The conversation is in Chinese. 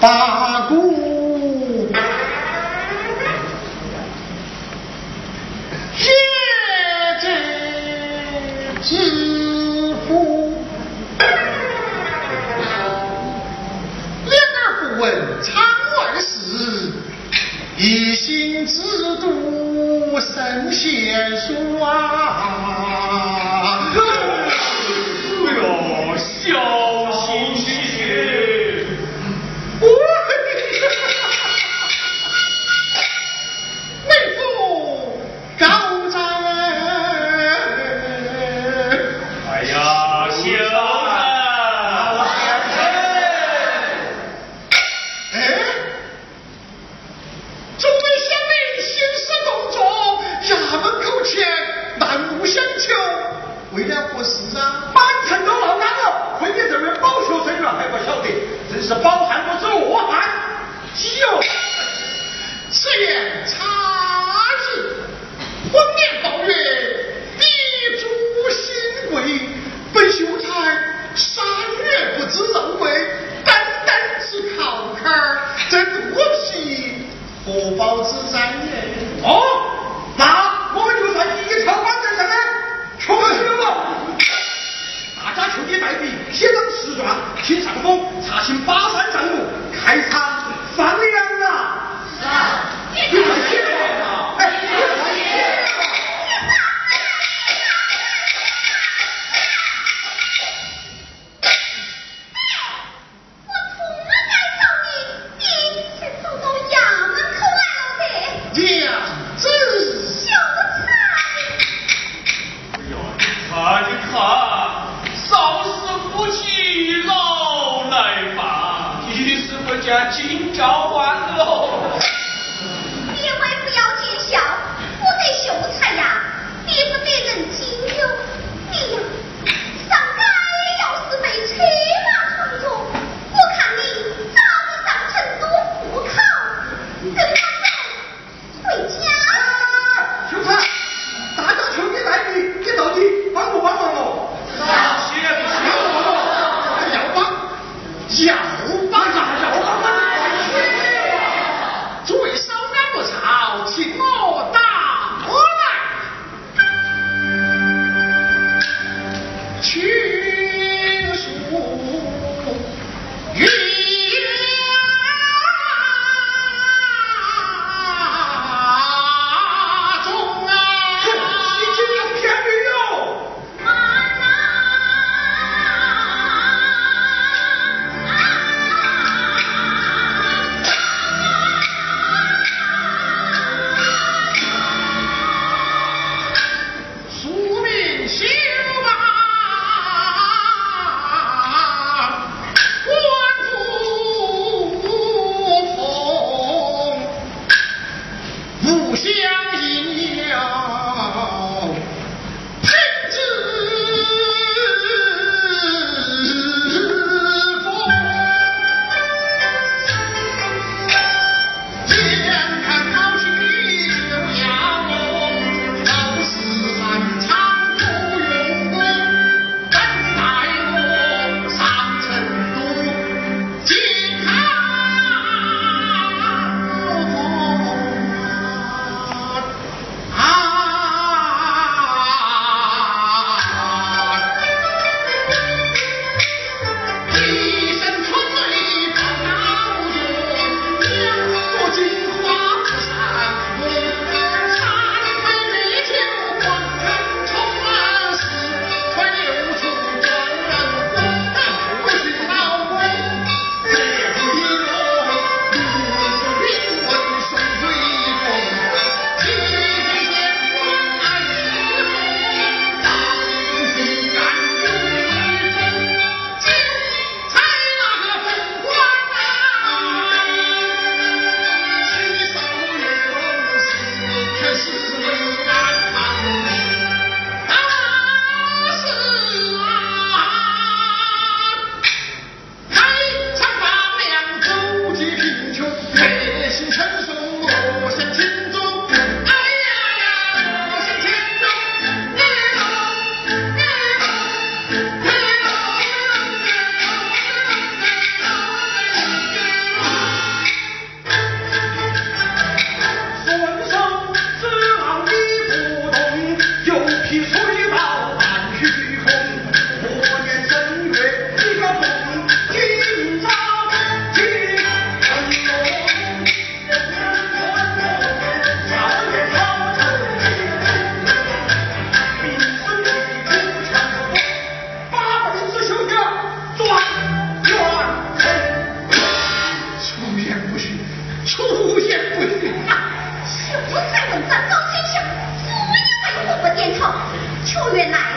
八股结这知府，两耳不闻常外事，一心只读圣贤书啊！是饱汉不知饿汉。哟，此言差矣。荒年抱月，地主新贵，本秀才三月不知肉味，单单吃烤坎儿，这肚皮何饱之灾也？哦，那我们就算一条板凳上的，确实了。大家求你代笔，写张词状，请上峰查清巴山账目，开仓放粮今朝晚喽。keep 不是求现不求贤是不问咱老百姓我也为何不点头求原来